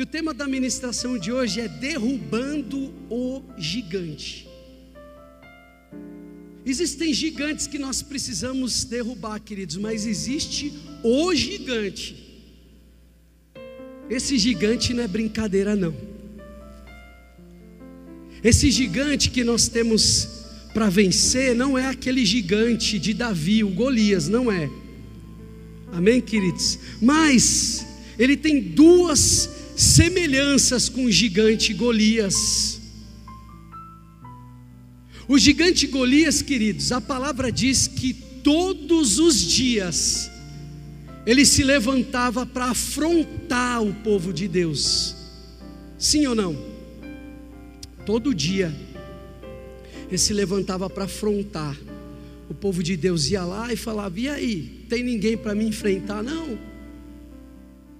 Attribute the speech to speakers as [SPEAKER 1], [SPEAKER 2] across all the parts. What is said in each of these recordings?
[SPEAKER 1] E o tema da ministração de hoje é derrubando o gigante. Existem gigantes que nós precisamos derrubar, queridos, mas existe o gigante. Esse gigante não é brincadeira, não. Esse gigante que nós temos para vencer não é aquele gigante de Davi, o Golias, não é. Amém, queridos? Mas ele tem duas semelhanças com o gigante Golias. O gigante Golias, queridos, a palavra diz que todos os dias ele se levantava para afrontar o povo de Deus. Sim ou não? Todo dia ele se levantava para afrontar. O povo de Deus ia lá e falava: E aí, tem ninguém para me enfrentar? Não.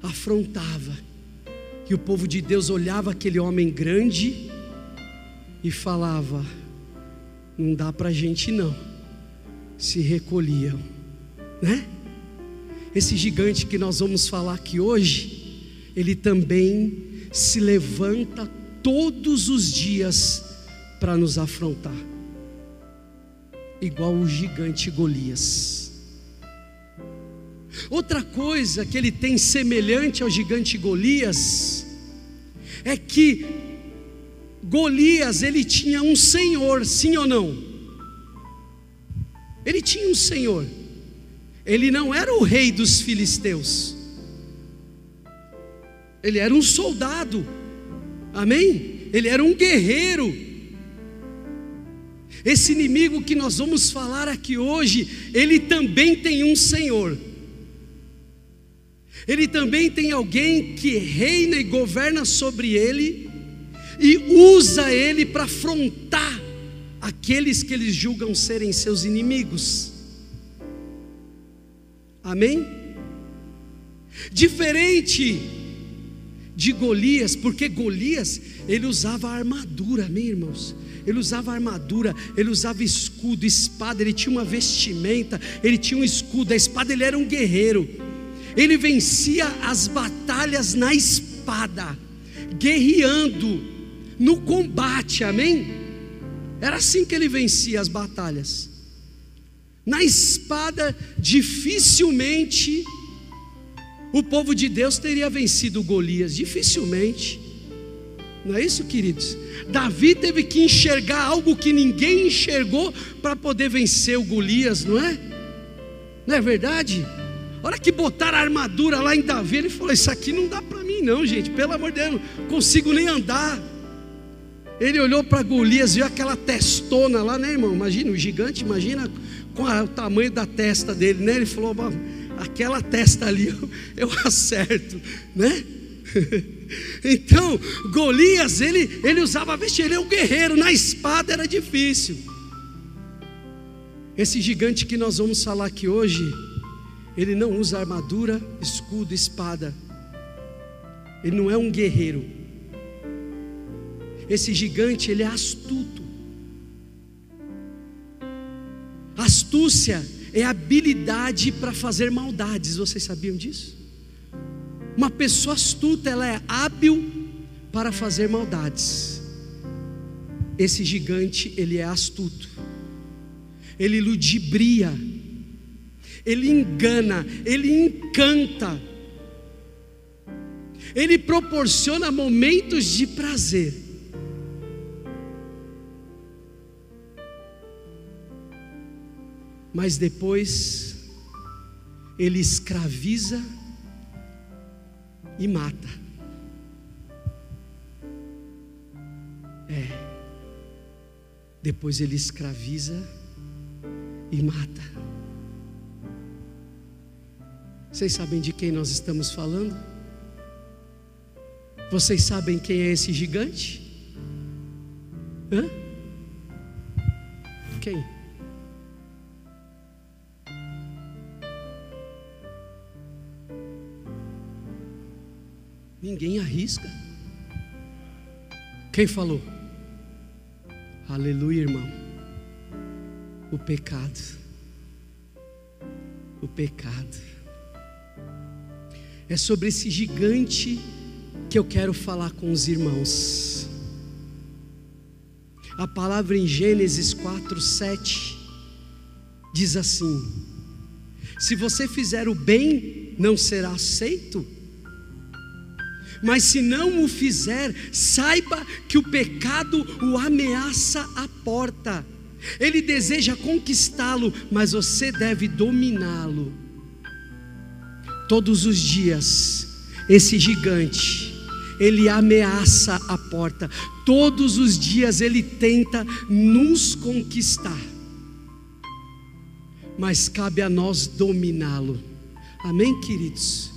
[SPEAKER 1] Afrontava. E o povo de Deus olhava aquele homem grande e falava: não dá para a gente não. Se recolhiam, né? Esse gigante que nós vamos falar aqui hoje, ele também se levanta todos os dias para nos afrontar, igual o gigante Golias. Outra coisa que ele tem semelhante ao gigante Golias é que Golias, ele tinha um senhor, sim ou não? Ele tinha um senhor. Ele não era o rei dos filisteus. Ele era um soldado. Amém? Ele era um guerreiro. Esse inimigo que nós vamos falar aqui hoje, ele também tem um senhor. Ele também tem alguém que reina e governa sobre ele e usa ele para afrontar aqueles que eles julgam serem seus inimigos. Amém? Diferente de Golias, porque Golias ele usava armadura, amém, irmãos? Ele usava armadura, ele usava escudo, espada, ele tinha uma vestimenta, ele tinha um escudo, a espada, ele era um guerreiro. Ele vencia as batalhas na espada, guerreando, no combate, amém? Era assim que ele vencia as batalhas. Na espada, dificilmente o povo de Deus teria vencido Golias, dificilmente. Não é isso, queridos? Davi teve que enxergar algo que ninguém enxergou para poder vencer o Golias, não é? Não é verdade? A hora que botaram a armadura lá em Davi, ele falou: Isso aqui não dá para mim, não, gente, pelo amor de Deus, não consigo nem andar. Ele olhou para Golias, viu aquela testona lá, né, irmão? Imagina, o gigante, imagina com o tamanho da testa dele, né? Ele falou: aquela testa ali eu, eu acerto, né? então, Golias, ele, ele usava vestir, ele é um guerreiro, na espada era difícil. Esse gigante que nós vamos falar aqui hoje, ele não usa armadura, escudo, espada. Ele não é um guerreiro esse gigante, ele é astuto. Astúcia é habilidade para fazer maldades, vocês sabiam disso? Uma pessoa astuta, ela é hábil para fazer maldades. Esse gigante, ele é astuto. Ele ludibria. Ele engana, ele encanta. Ele proporciona momentos de prazer mas depois ele escraviza e mata. É. Depois ele escraviza e mata. Vocês sabem de quem nós estamos falando? Vocês sabem quem é esse gigante? Hã? Quem? Ninguém arrisca. Quem falou? Aleluia, irmão. O pecado. O pecado. É sobre esse gigante que eu quero falar com os irmãos. A palavra em Gênesis 4, 7 diz assim: Se você fizer o bem, não será aceito. Mas se não o fizer, saiba que o pecado o ameaça à porta. Ele deseja conquistá-lo, mas você deve dominá-lo. Todos os dias, esse gigante, ele ameaça a porta. Todos os dias ele tenta nos conquistar. Mas cabe a nós dominá-lo. Amém, queridos?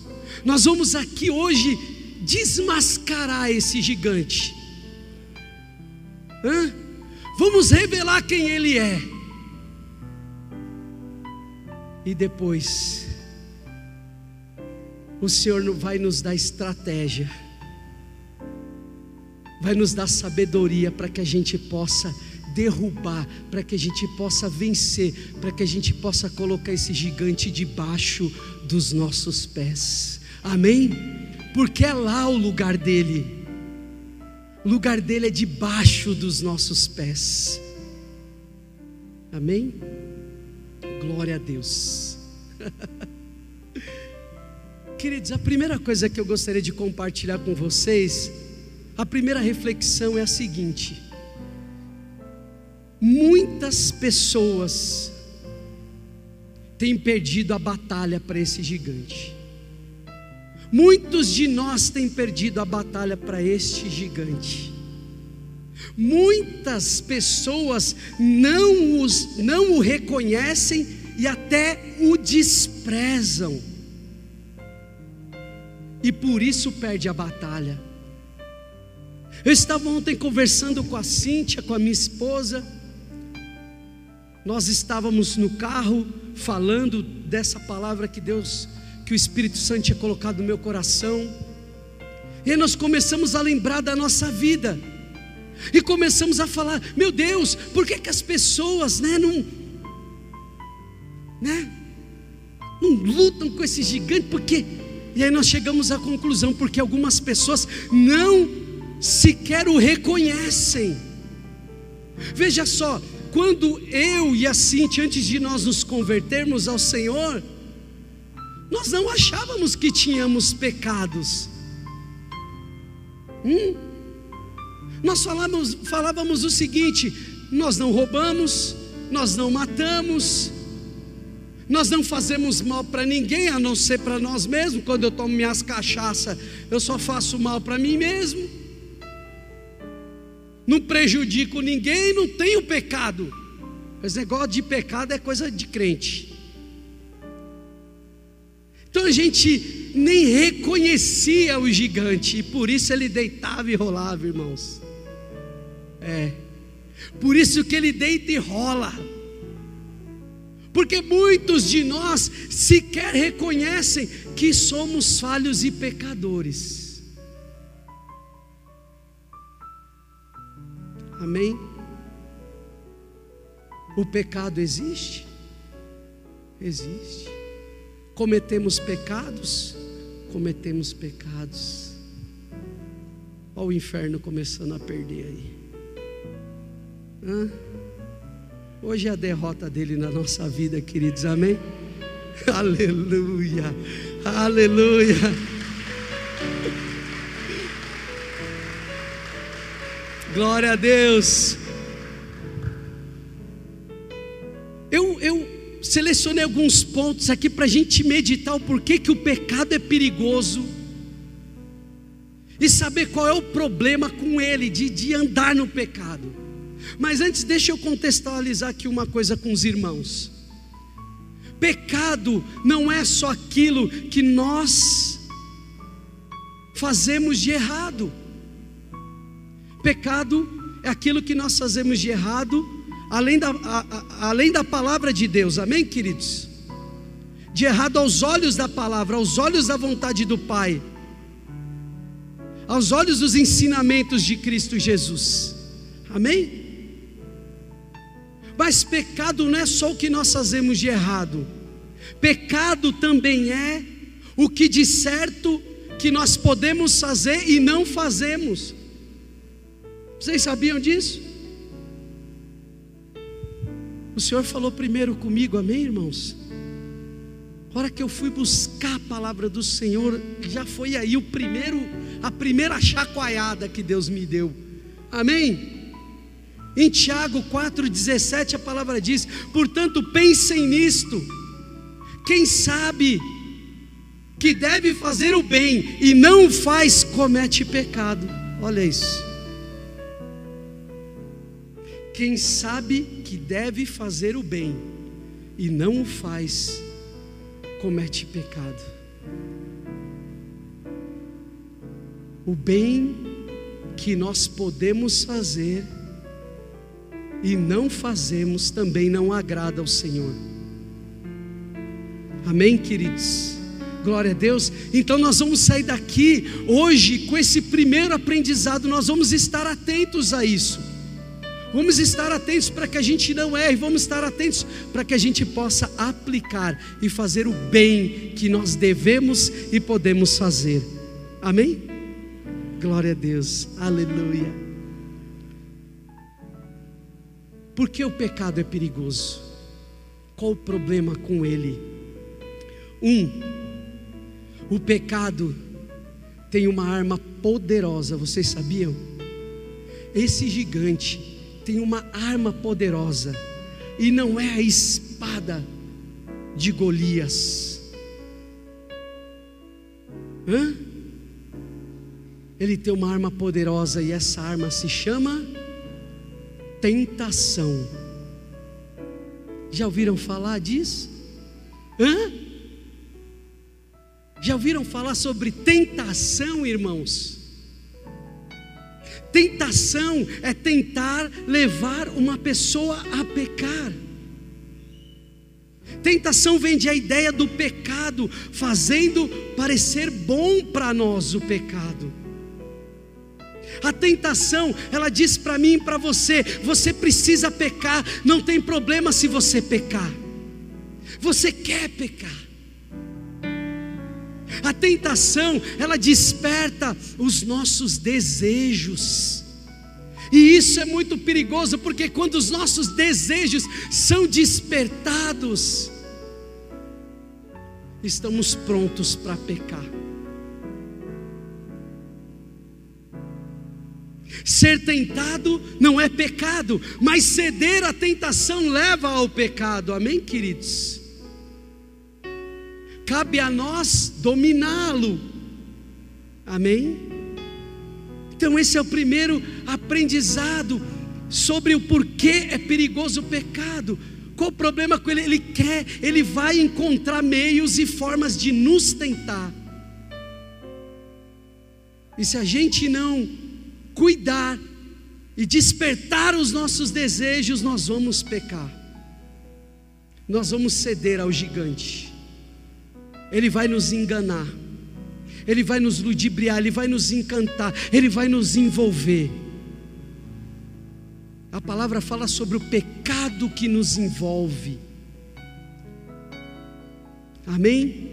[SPEAKER 1] Nós vamos aqui hoje desmascarar esse gigante. Hã? Vamos revelar quem ele é. E depois, o Senhor vai nos dar estratégia, vai nos dar sabedoria para que a gente possa derrubar, para que a gente possa vencer, para que a gente possa colocar esse gigante debaixo dos nossos pés. Amém? Porque é lá o lugar dele. O lugar dele é debaixo dos nossos pés. Amém? Glória a Deus. Queridos, a primeira coisa que eu gostaria de compartilhar com vocês, a primeira reflexão é a seguinte: muitas pessoas têm perdido a batalha para esse gigante. Muitos de nós têm perdido a batalha para este gigante. Muitas pessoas não, os, não o reconhecem e até o desprezam. E por isso perde a batalha. Eu estava ontem conversando com a Cíntia, com a minha esposa. Nós estávamos no carro falando dessa palavra que Deus que o Espírito Santo tinha colocado no meu coração. E nós começamos a lembrar da nossa vida. E começamos a falar: "Meu Deus, por que que as pessoas, né, não né, não lutam com esse gigante? Porque e aí nós chegamos à conclusão porque algumas pessoas não sequer o reconhecem. Veja só, quando eu e a Cintia, antes de nós nos convertermos ao Senhor, nós não achávamos que tínhamos pecados. Hum? Nós falávamos, falávamos o seguinte: nós não roubamos, nós não matamos, nós não fazemos mal para ninguém a não ser para nós mesmos. Quando eu tomo minhas cachaças, eu só faço mal para mim mesmo. Não prejudico ninguém, não tenho pecado. Esse negócio de pecado é coisa de crente. Então a gente nem reconhecia o gigante, e por isso ele deitava e rolava, irmãos. É, por isso que ele deita e rola, porque muitos de nós sequer reconhecem que somos falhos e pecadores. Amém? O pecado existe? Existe. Cometemos pecados? Cometemos pecados. Olha o inferno começando a perder aí. Hã? Hoje é a derrota dele na nossa vida, queridos, amém? Aleluia, aleluia. Glória a Deus. Eu, eu selecionei alguns pontos aqui para a gente meditar o porquê que o pecado é perigoso e saber qual é o problema com ele, de, de andar no pecado. Mas antes, deixa eu contextualizar aqui uma coisa com os irmãos. Pecado não é só aquilo que nós fazemos de errado. Pecado é aquilo que nós fazemos de errado além da, a, a, além da palavra de Deus, amém, queridos? De errado aos olhos da palavra, aos olhos da vontade do Pai, aos olhos dos ensinamentos de Cristo Jesus, amém? Mas pecado não é só o que nós fazemos de errado, pecado também é o que de certo que nós podemos fazer e não fazemos. Vocês sabiam disso? O Senhor falou primeiro comigo, amém, irmãos? A hora que eu fui buscar a palavra do Senhor, já foi aí o primeiro, a primeira chacoalhada que Deus me deu. Amém? Em Tiago 4,17 a palavra diz: portanto, pensem nisto. Quem sabe que deve fazer o bem e não faz, comete pecado. Olha isso. Quem sabe que deve fazer o bem e não o faz, comete pecado. O bem que nós podemos fazer e não fazemos também não agrada ao Senhor. Amém, queridos? Glória a Deus. Então nós vamos sair daqui hoje com esse primeiro aprendizado, nós vamos estar atentos a isso. Vamos estar atentos para que a gente não erre, vamos estar atentos para que a gente possa aplicar e fazer o bem que nós devemos e podemos fazer. Amém? Glória a Deus, aleluia. Por que o pecado é perigoso? Qual o problema com ele? Um, o pecado tem uma arma poderosa, vocês sabiam? Esse gigante tem uma arma poderosa, e não é a espada de Golias. Hã? Ele tem uma arma poderosa e essa arma se chama tentação. Já ouviram falar disso? Hã? Já ouviram falar sobre tentação, irmãos? Tentação é tentar levar uma pessoa a pecar. Tentação vem de a ideia do pecado, fazendo parecer bom para nós o pecado. A tentação, ela diz para mim e para você: você precisa pecar, não tem problema se você pecar. Você quer pecar. A tentação, ela desperta os nossos desejos. E isso é muito perigoso, porque quando os nossos desejos são despertados, estamos prontos para pecar. Ser tentado não é pecado, mas ceder à tentação leva ao pecado, amém, queridos? cabe a nós dominá-lo. Amém? Então, esse é o primeiro aprendizado sobre o porquê é perigoso o pecado. Qual o problema com ele? Ele quer, ele vai encontrar meios e formas de nos tentar. E se a gente não cuidar e despertar os nossos desejos, nós vamos pecar. Nós vamos ceder ao gigante ele vai nos enganar, ele vai nos ludibriar, ele vai nos encantar, ele vai nos envolver. A palavra fala sobre o pecado que nos envolve. Amém?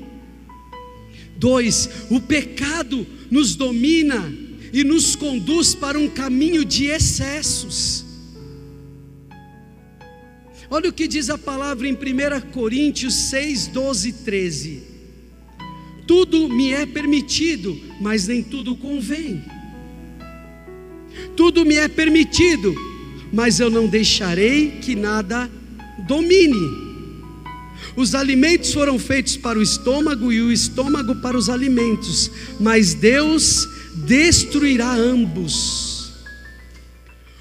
[SPEAKER 1] Dois, o pecado nos domina e nos conduz para um caminho de excessos. Olha o que diz a palavra em 1 Coríntios 6, 12 e 13 tudo me é permitido, mas nem tudo convém. Tudo me é permitido, mas eu não deixarei que nada domine. Os alimentos foram feitos para o estômago e o estômago para os alimentos, mas Deus destruirá ambos.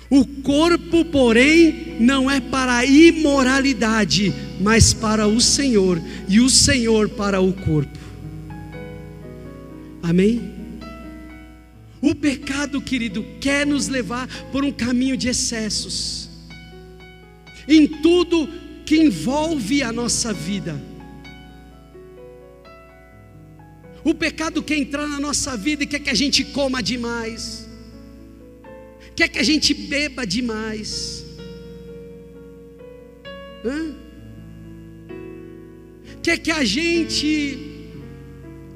[SPEAKER 1] O corpo, porém, não é para a imoralidade, mas para o Senhor, e o Senhor para o corpo. Amém? O pecado, querido, quer nos levar por um caminho de excessos, em tudo que envolve a nossa vida. O pecado quer entrar na nossa vida e quer que a gente coma demais, quer que a gente beba demais, Hã? quer que a gente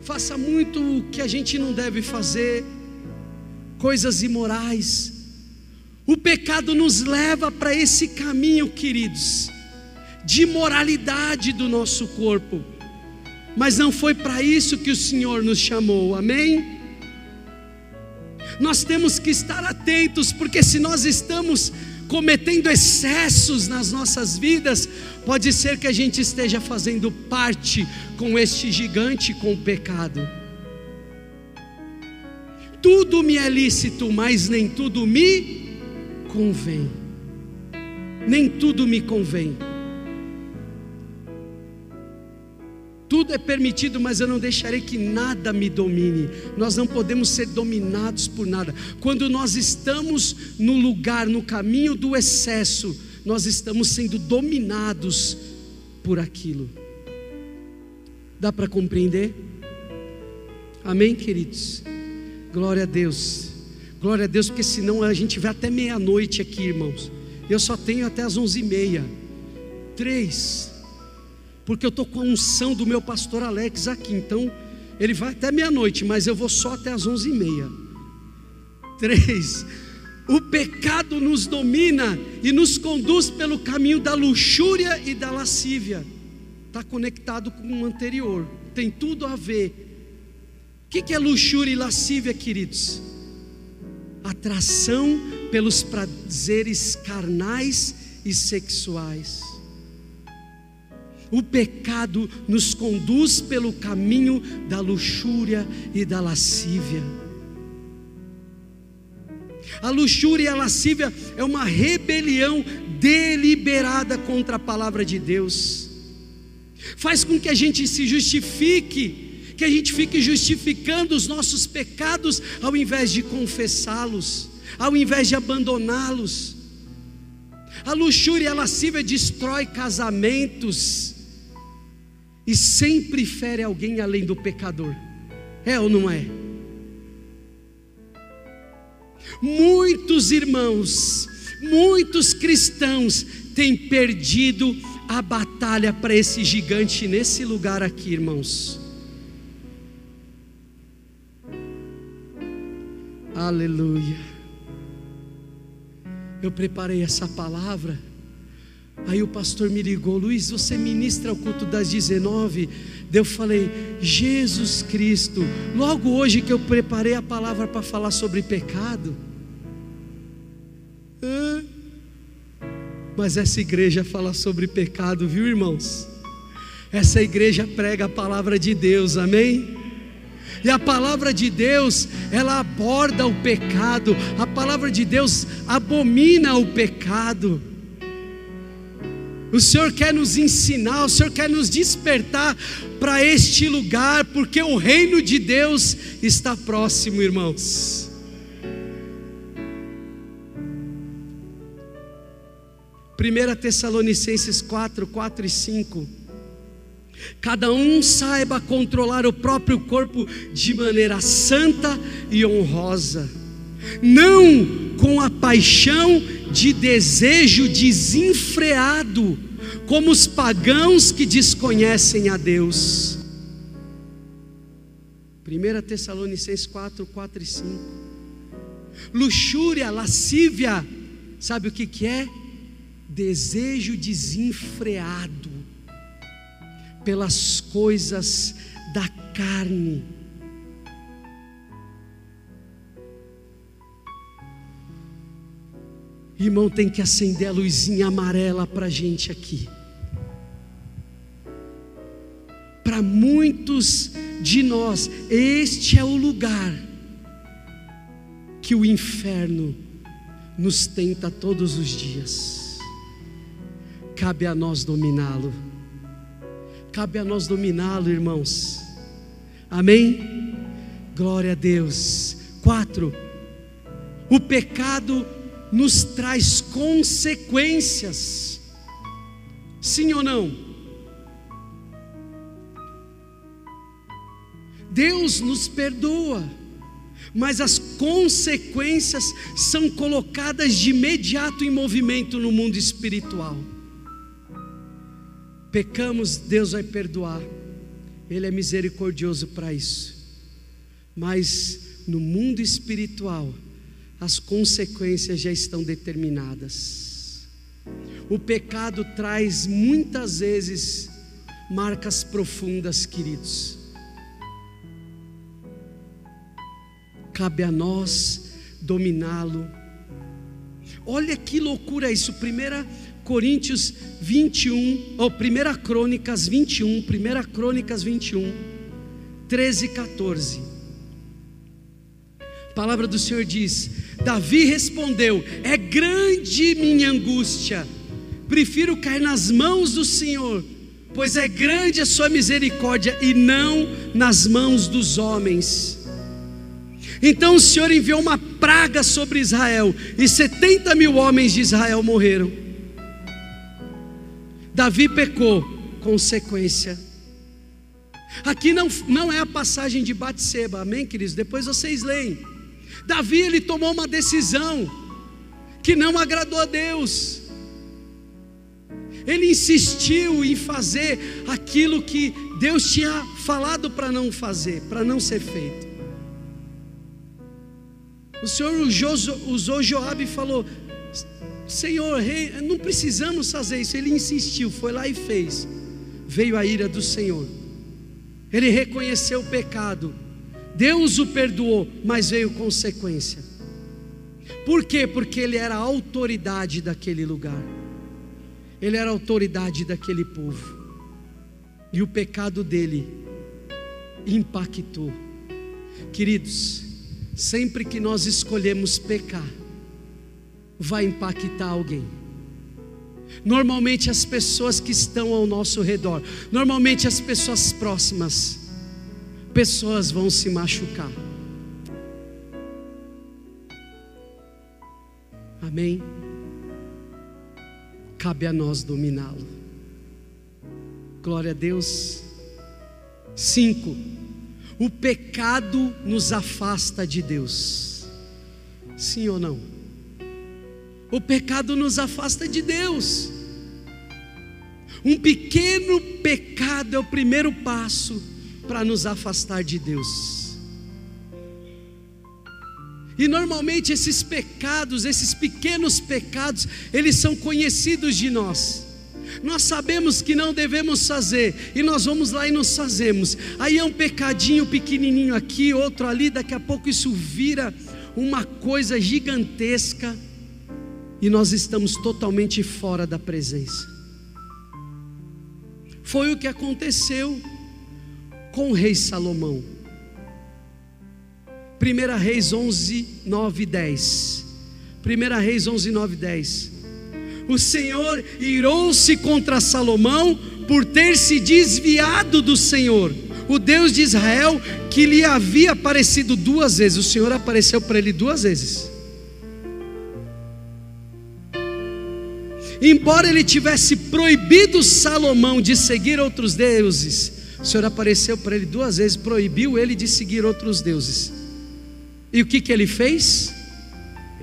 [SPEAKER 1] faça muito o que a gente não deve fazer, coisas imorais. O pecado nos leva para esse caminho, queridos, de moralidade do nosso corpo. Mas não foi para isso que o Senhor nos chamou, amém? Nós temos que estar atentos, porque se nós estamos cometendo excessos nas nossas vidas, pode ser que a gente esteja fazendo parte com este gigante, com o pecado. Tudo me é lícito, mas nem tudo me convém. Nem tudo me convém. Tudo é permitido, mas eu não deixarei que nada me domine. Nós não podemos ser dominados por nada. Quando nós estamos no lugar, no caminho do excesso, nós estamos sendo dominados por aquilo. Dá para compreender? Amém, queridos? Glória a Deus. Glória a Deus, porque senão a gente vai até meia-noite aqui, irmãos. Eu só tenho até as onze e meia. Três porque eu estou com a unção do meu pastor Alex aqui. Então, ele vai até meia-noite, mas eu vou só até as onze e meia. Três, o pecado nos domina e nos conduz pelo caminho da luxúria e da lascívia. Está conectado com o anterior, tem tudo a ver. O que é luxúria e lascívia, queridos? Atração pelos prazeres carnais e sexuais. O pecado nos conduz pelo caminho da luxúria e da lascívia. A luxúria e a lascívia é uma rebelião deliberada contra a palavra de Deus. Faz com que a gente se justifique, que a gente fique justificando os nossos pecados ao invés de confessá-los, ao invés de abandoná-los. A luxúria e a lascívia destrói casamentos e sempre fere alguém além do pecador. É ou não é? Muitos irmãos, muitos cristãos têm perdido a batalha para esse gigante nesse lugar aqui, irmãos. Aleluia. Eu preparei essa palavra Aí o pastor me ligou, Luiz, você ministra o culto das 19? Eu falei, Jesus Cristo, logo hoje que eu preparei a palavra para falar sobre pecado. Mas essa igreja fala sobre pecado, viu irmãos? Essa igreja prega a palavra de Deus, amém? E a palavra de Deus, ela aborda o pecado, a palavra de Deus abomina o pecado. O Senhor quer nos ensinar, o Senhor quer nos despertar para este lugar, porque o reino de Deus está próximo, irmãos. Primeira Tessalonicenses 4, 4 e 5. Cada um saiba controlar o próprio corpo de maneira santa e honrosa, não com a paixão de desejo desenfreado, como os pagãos que desconhecem a Deus. 1 Tessalonicenses 4, 4 e 5. Luxúria, lascívia, sabe o que, que é? Desejo desenfreado pelas coisas da carne Irmão, tem que acender a luzinha amarela para a gente aqui. Para muitos de nós, este é o lugar que o inferno nos tenta todos os dias. Cabe a nós dominá-lo. Cabe a nós dominá-lo, irmãos. Amém? Glória a Deus. Quatro. O pecado nos traz consequências. Sim ou não? Deus nos perdoa, mas as consequências são colocadas de imediato em movimento no mundo espiritual. Pecamos, Deus vai perdoar. Ele é misericordioso para isso. Mas no mundo espiritual, as consequências já estão determinadas. O pecado traz muitas vezes marcas profundas, queridos. Cabe a nós dominá-lo. Olha que loucura isso, 1 Coríntios 21, ou 1 Crônicas 21, 1 Crônicas 21, 13 e 14. A palavra do Senhor diz: Davi respondeu: É grande minha angústia, prefiro cair nas mãos do Senhor, pois é grande a sua misericórdia e não nas mãos dos homens. Então o Senhor enviou uma praga sobre Israel, e 70 mil homens de Israel morreram. Davi pecou, consequência. Aqui não, não é a passagem de Batseba, amém, queridos? Depois vocês leem. Davi ele tomou uma decisão que não agradou a Deus. Ele insistiu em fazer aquilo que Deus tinha falado para não fazer, para não ser feito. O Senhor usou Joabe e falou: Senhor, rei, não precisamos fazer isso. Ele insistiu, foi lá e fez. Veio a ira do Senhor. Ele reconheceu o pecado. Deus o perdoou, mas veio consequência. Por quê? Porque ele era a autoridade daquele lugar. Ele era a autoridade daquele povo. E o pecado dele impactou. Queridos, Sempre que nós escolhemos pecar, vai impactar alguém. Normalmente as pessoas que estão ao nosso redor, normalmente as pessoas próximas, pessoas vão se machucar. Amém? Cabe a nós dominá-lo. Glória a Deus. Cinco o pecado nos afasta de Deus. Sim ou não? O pecado nos afasta de Deus. Um pequeno pecado é o primeiro passo para nos afastar de Deus. E normalmente esses pecados, esses pequenos pecados, eles são conhecidos de nós nós sabemos que não devemos fazer, e nós vamos lá e nos fazemos. Aí é um pecadinho pequenininho aqui, outro ali, daqui a pouco isso vira uma coisa gigantesca, e nós estamos totalmente fora da presença. Foi o que aconteceu com o rei Salomão. 1 Reis 11, 9 e 10. 1 Reis 11, 9 e 10 o Senhor irou-se contra Salomão por ter se desviado do Senhor, o Deus de Israel, que lhe havia aparecido duas vezes. O Senhor apareceu para ele duas vezes. Embora ele tivesse proibido Salomão de seguir outros deuses, o Senhor apareceu para ele duas vezes, proibiu ele de seguir outros deuses. E o que, que ele fez?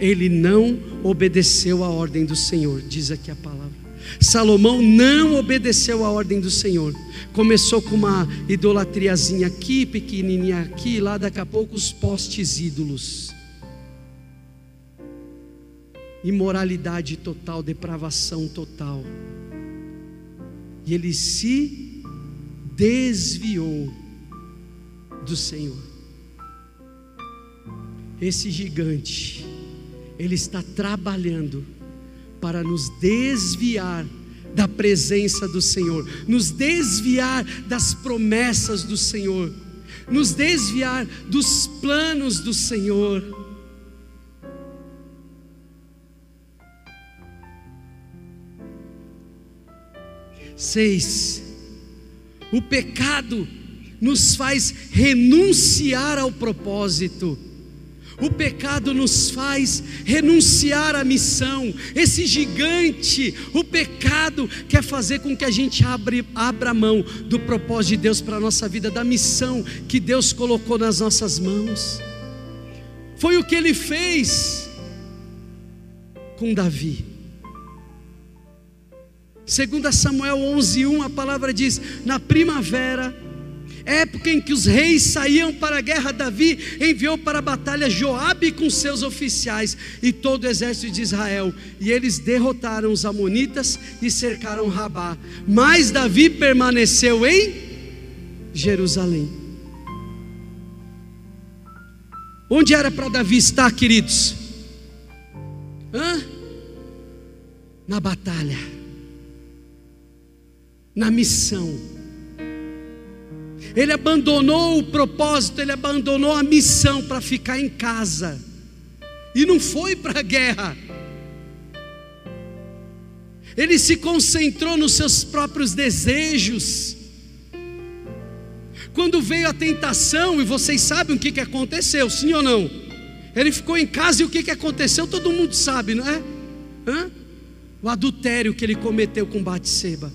[SPEAKER 1] ele não obedeceu à ordem do Senhor, diz aqui a palavra. Salomão não obedeceu à ordem do Senhor. Começou com uma idolatriazinha aqui, pequenininha aqui, lá daqui a pouco os postes ídolos. Imoralidade total, depravação total. E ele se desviou do Senhor. Esse gigante ele está trabalhando para nos desviar da presença do Senhor, nos desviar das promessas do Senhor, nos desviar dos planos do Senhor. Seis, o pecado nos faz renunciar ao propósito. O pecado nos faz renunciar à missão. Esse gigante, o pecado, quer fazer com que a gente abre, abra mão do propósito de Deus para a nossa vida, da missão que Deus colocou nas nossas mãos. Foi o que ele fez com Davi. Segundo Samuel 11:1, a palavra diz: "Na primavera época em que os reis saíam para a guerra, Davi enviou para a batalha Joabe com seus oficiais e todo o exército de Israel, e eles derrotaram os amonitas e cercaram Rabá. Mas Davi permaneceu em Jerusalém. Onde era para Davi estar, queridos? Hã? Na batalha, na missão. Ele abandonou o propósito, ele abandonou a missão para ficar em casa. E não foi para a guerra. Ele se concentrou nos seus próprios desejos. Quando veio a tentação, e vocês sabem o que, que aconteceu, sim ou não? Ele ficou em casa e o que, que aconteceu, todo mundo sabe, não é? Hã? O adultério que ele cometeu com Batseba.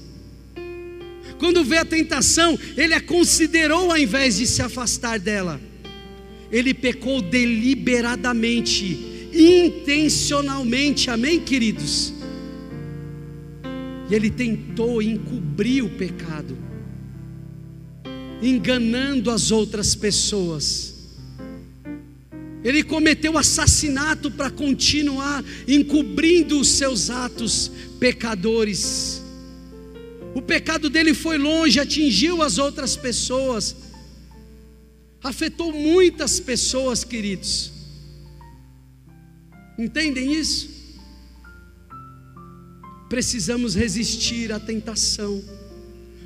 [SPEAKER 1] Quando veio a tentação, ele a considerou ao invés de se afastar dela. Ele pecou deliberadamente, intencionalmente, amém, queridos? E ele tentou encobrir o pecado enganando as outras pessoas. Ele cometeu assassinato para continuar encobrindo os seus atos pecadores. O pecado dele foi longe, atingiu as outras pessoas, afetou muitas pessoas, queridos. Entendem isso? Precisamos resistir à tentação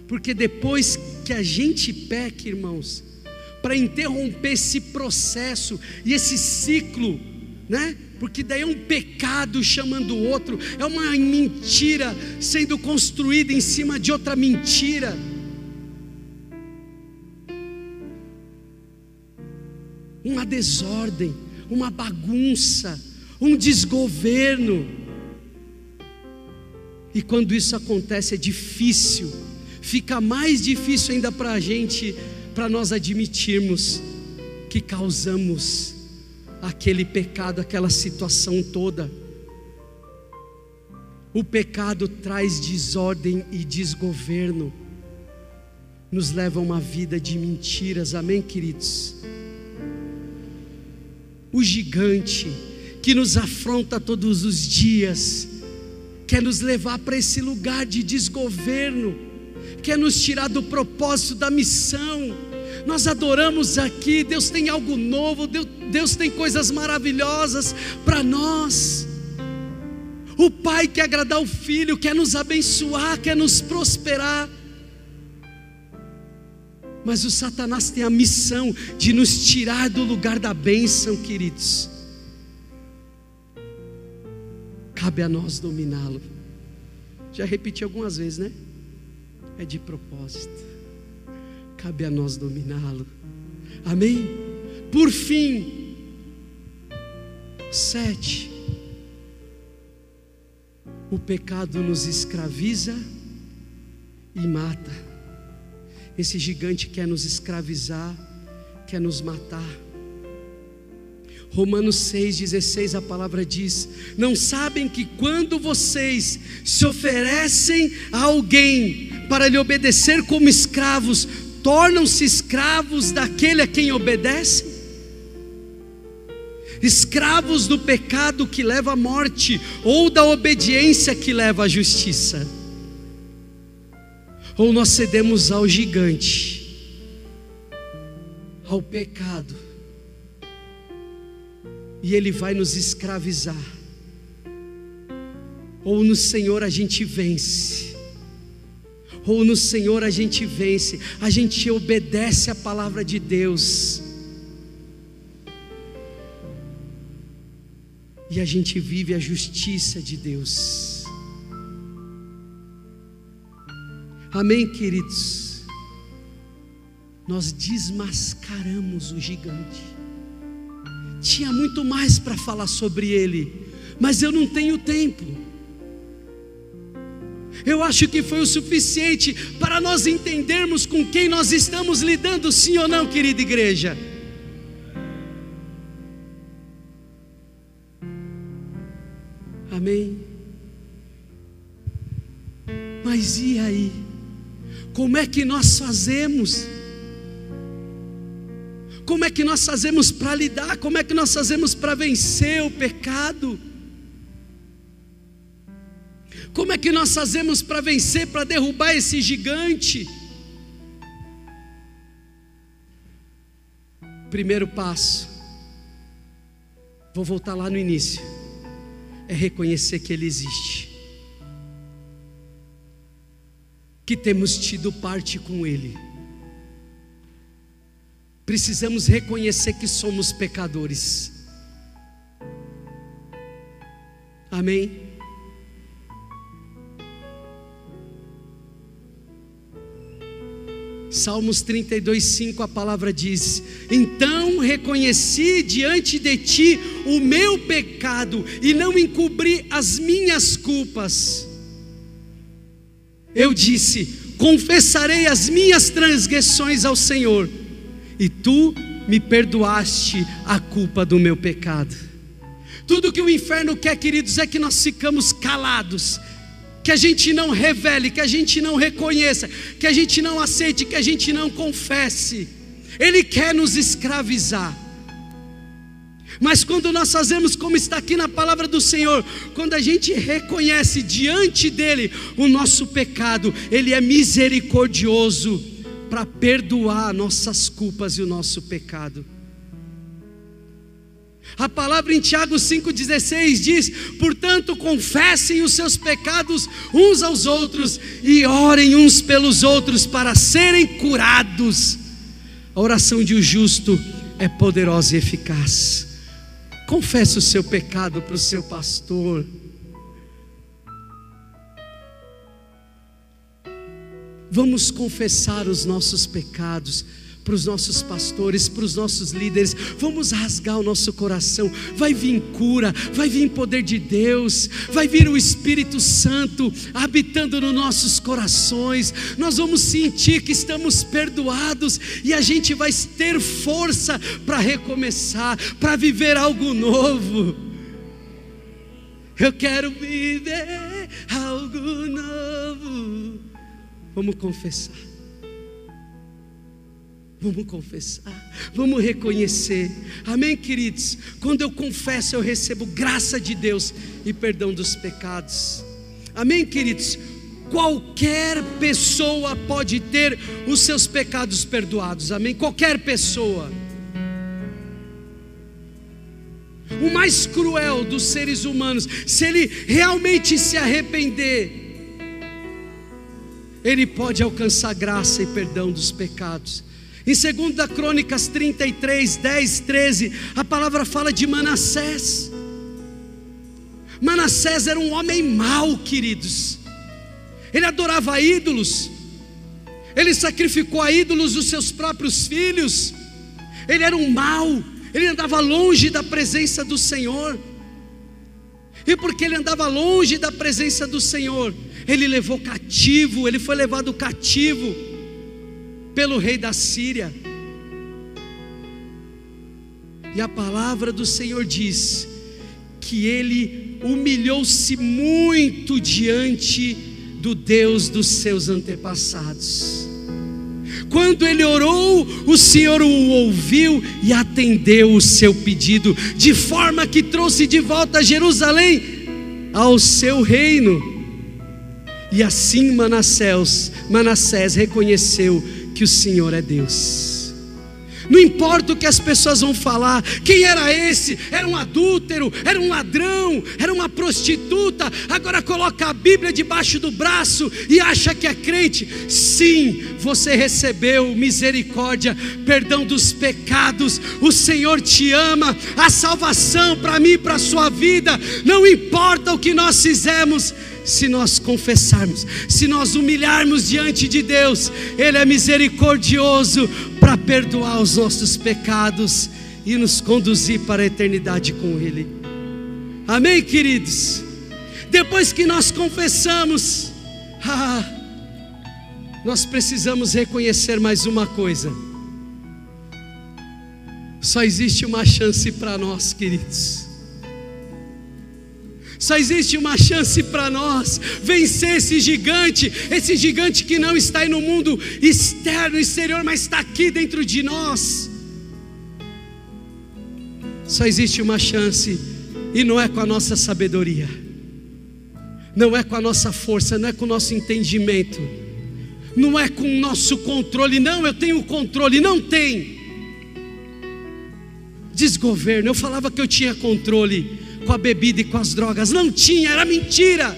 [SPEAKER 1] porque depois que a gente peca, irmãos, para interromper esse processo e esse ciclo, né? Porque daí é um pecado chamando o outro, é uma mentira sendo construída em cima de outra mentira. Uma desordem, uma bagunça, um desgoverno. E quando isso acontece é difícil fica mais difícil ainda para a gente, para nós admitirmos que causamos aquele pecado, aquela situação toda. O pecado traz desordem e desgoverno, nos leva a uma vida de mentiras, amém, queridos? O gigante que nos afronta todos os dias, quer nos levar para esse lugar de desgoverno, quer nos tirar do propósito da missão. Nós adoramos aqui, Deus tem algo novo, Deus, Deus tem coisas maravilhosas para nós. O Pai quer agradar o Filho, quer nos abençoar, quer nos prosperar. Mas o Satanás tem a missão de nos tirar do lugar da bênção, queridos. Cabe a nós dominá-lo. Já repeti algumas vezes, né? é de propósito. Cabe a nós dominá-lo. Amém? Por fim, sete. O pecado nos escraviza e mata. Esse gigante quer nos escravizar, quer nos matar. Romanos 6,16 a palavra diz: Não sabem que quando vocês se oferecem a alguém para lhe obedecer como escravos, tornam-se escravos daquele a quem obedecem? Escravos do pecado que leva à morte, ou da obediência que leva à justiça? Ou nós cedemos ao gigante, ao pecado, e ele vai nos escravizar. Ou no Senhor a gente vence. Ou no Senhor a gente vence, a gente obedece a palavra de Deus. E a gente vive a justiça de Deus. Amém, queridos? Nós desmascaramos o gigante tinha muito mais para falar sobre ele, mas eu não tenho tempo. Eu acho que foi o suficiente para nós entendermos com quem nós estamos lidando, sim ou não, querida igreja. Amém. Mas e aí? Como é que nós fazemos? Como é que nós fazemos para lidar? Como é que nós fazemos para vencer o pecado? Como é que nós fazemos para vencer, para derrubar esse gigante? Primeiro passo, vou voltar lá no início, é reconhecer que Ele existe, que temos tido parte com Ele. Precisamos reconhecer que somos pecadores. Amém? Salmos 32, 5 a palavra diz: Então reconheci diante de ti o meu pecado e não encobri as minhas culpas. Eu disse: Confessarei as minhas transgressões ao Senhor, e tu me perdoaste a culpa do meu pecado. Tudo que o inferno quer, queridos, é que nós ficamos calados, que a gente não revele, que a gente não reconheça, que a gente não aceite, que a gente não confesse. Ele quer nos escravizar. Mas quando nós fazemos como está aqui na palavra do Senhor, quando a gente reconhece diante dele o nosso pecado, ele é misericordioso para perdoar nossas culpas e o nosso pecado. A palavra em Tiago 5,16 diz: Portanto, confessem os seus pecados uns aos outros e orem uns pelos outros para serem curados. A oração de um justo é poderosa e eficaz. Confesse o seu pecado para o seu pastor. Vamos confessar os nossos pecados para os nossos pastores, para os nossos líderes. Vamos rasgar o nosso coração. Vai vir cura, vai vir poder de Deus, vai vir o Espírito Santo habitando nos nossos corações. Nós vamos sentir que estamos perdoados e a gente vai ter força para recomeçar, para viver algo novo. Eu quero viver algo novo. Vamos confessar. Vamos confessar, vamos reconhecer, amém, queridos? Quando eu confesso, eu recebo graça de Deus e perdão dos pecados, amém, queridos? Qualquer pessoa pode ter os seus pecados perdoados, amém? Qualquer pessoa. O mais cruel dos seres humanos, se ele realmente se arrepender, ele pode alcançar graça e perdão dos pecados. Em 2 Crônicas 33, 10, 13, a palavra fala de Manassés. Manassés era um homem mau, queridos. Ele adorava ídolos. Ele sacrificou a ídolos os seus próprios filhos. Ele era um mau. Ele andava longe da presença do Senhor. E porque ele andava longe da presença do Senhor, ele levou cativo, ele foi levado cativo pelo rei da Síria. E a palavra do Senhor diz que ele humilhou-se muito diante do Deus dos seus antepassados. Quando ele orou, o Senhor o ouviu e atendeu o seu pedido, de forma que trouxe de volta Jerusalém ao seu reino. E assim Manassés, Manassés reconheceu que o Senhor é Deus. Não importa o que as pessoas vão falar, quem era esse? Era um adúltero, era um ladrão, era uma prostituta. Agora coloca a Bíblia debaixo do braço e acha que é crente. Sim, você recebeu misericórdia, perdão dos pecados. O Senhor te ama, a salvação para mim, para a sua vida. Não importa o que nós fizemos, se nós confessarmos, se nós humilharmos diante de Deus, Ele é misericordioso para perdoar os nossos pecados e nos conduzir para a eternidade com Ele. Amém, queridos? Depois que nós confessamos, ah, nós precisamos reconhecer mais uma coisa. Só existe uma chance para nós, queridos só existe uma chance para nós vencer esse gigante, esse gigante que não está aí no mundo externo, exterior, mas está aqui dentro de nós. Só existe uma chance, e não é com a nossa sabedoria, não é com a nossa força, não é com o nosso entendimento, não é com o nosso controle. Não, eu tenho controle, não tem. Desgoverno, eu falava que eu tinha controle com a bebida e com as drogas, não tinha, era mentira.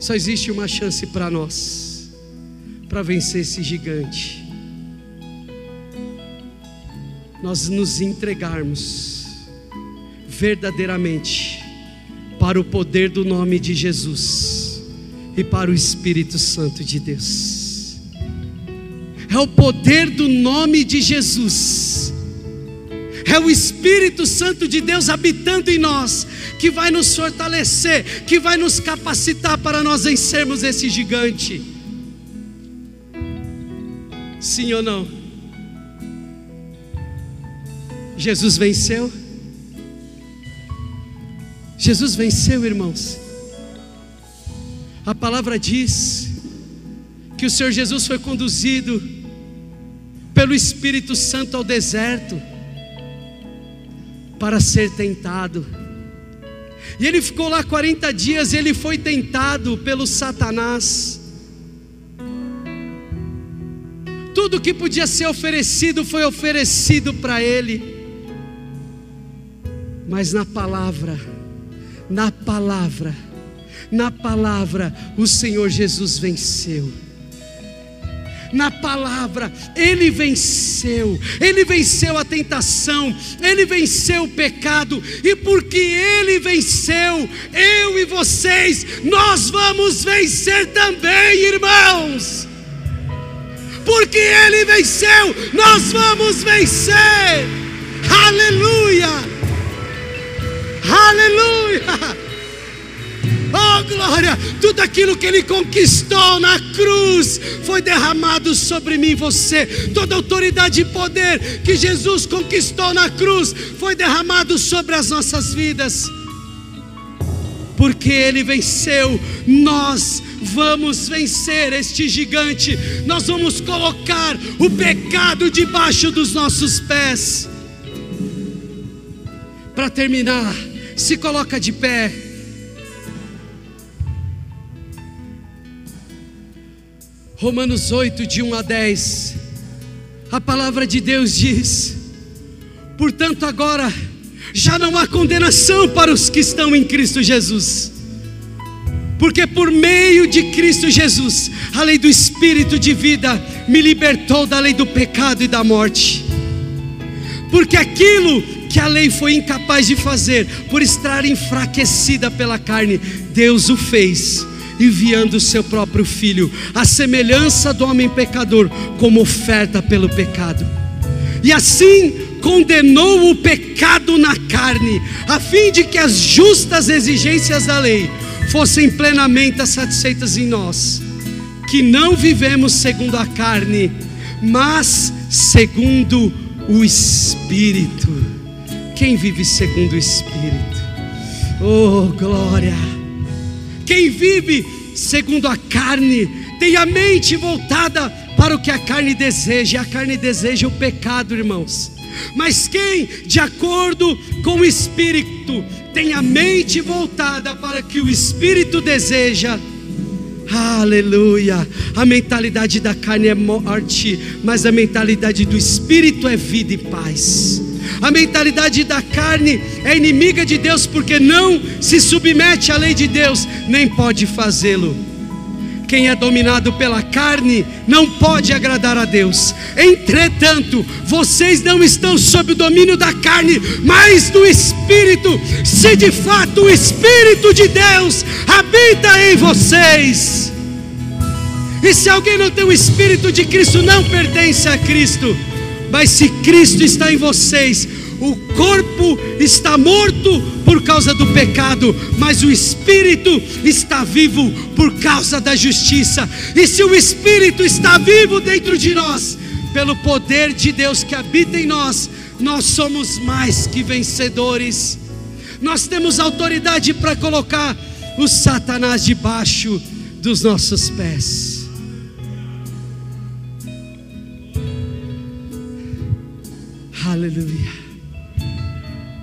[SPEAKER 1] Só existe uma chance para nós, para vencer esse gigante nós nos entregarmos verdadeiramente para o poder do nome de Jesus e para o Espírito Santo de Deus. É o poder do nome de Jesus, é o Espírito Santo de Deus habitando em nós, que vai nos fortalecer, que vai nos capacitar para nós vencermos esse gigante. Sim ou não? Jesus venceu. Jesus venceu, irmãos. A palavra diz que o Senhor Jesus foi conduzido pelo Espírito Santo ao deserto para ser tentado. E ele ficou lá 40 dias e ele foi tentado pelo Satanás. Tudo que podia ser oferecido foi oferecido para ele. Mas na palavra, na palavra, na palavra, o Senhor Jesus venceu. Na palavra, Ele venceu, Ele venceu a tentação, Ele venceu o pecado, e porque Ele venceu, eu e vocês, nós vamos vencer também, irmãos. Porque Ele venceu, nós vamos vencer, aleluia. Aleluia! Oh glória! Tudo aquilo que Ele conquistou na cruz foi derramado sobre mim e você. Toda autoridade e poder que Jesus conquistou na cruz foi derramado sobre as nossas vidas. Porque Ele venceu, nós vamos vencer este gigante. Nós vamos colocar o pecado debaixo dos nossos pés. Para terminar, se coloca de pé. Romanos 8, de 1 a 10. A palavra de Deus diz: Portanto, agora já não há condenação para os que estão em Cristo Jesus. Porque por meio de Cristo Jesus, a lei do Espírito de vida me libertou da lei do pecado e da morte. Porque aquilo que a lei foi incapaz de fazer, por estar enfraquecida pela carne, Deus o fez, enviando o seu próprio filho, a semelhança do homem pecador, como oferta pelo pecado. E assim condenou o pecado na carne, a fim de que as justas exigências da lei fossem plenamente satisfeitas em nós, que não vivemos segundo a carne, mas segundo o Espírito. Quem vive segundo o Espírito? Oh, glória! Quem vive segundo a carne tem a mente voltada para o que a carne deseja, e a carne deseja o pecado, irmãos. Mas quem, de acordo com o Espírito, tem a mente voltada para o que o Espírito deseja, Aleluia. A mentalidade da carne é morte, mas a mentalidade do espírito é vida e paz. A mentalidade da carne é inimiga de Deus porque não se submete à lei de Deus, nem pode fazê-lo. Quem é dominado pela carne não pode agradar a Deus. Entretanto, vocês não estão sob o domínio da carne, mas do Espírito. Se de fato o Espírito de Deus habita em vocês. E se alguém não tem o Espírito de Cristo, não pertence a Cristo. Mas se Cristo está em vocês, o corpo está morto por causa do pecado, mas o espírito está vivo por causa da justiça. E se o espírito está vivo dentro de nós, pelo poder de Deus que habita em nós, nós somos mais que vencedores. Nós temos autoridade para colocar o Satanás debaixo dos nossos pés. Aleluia.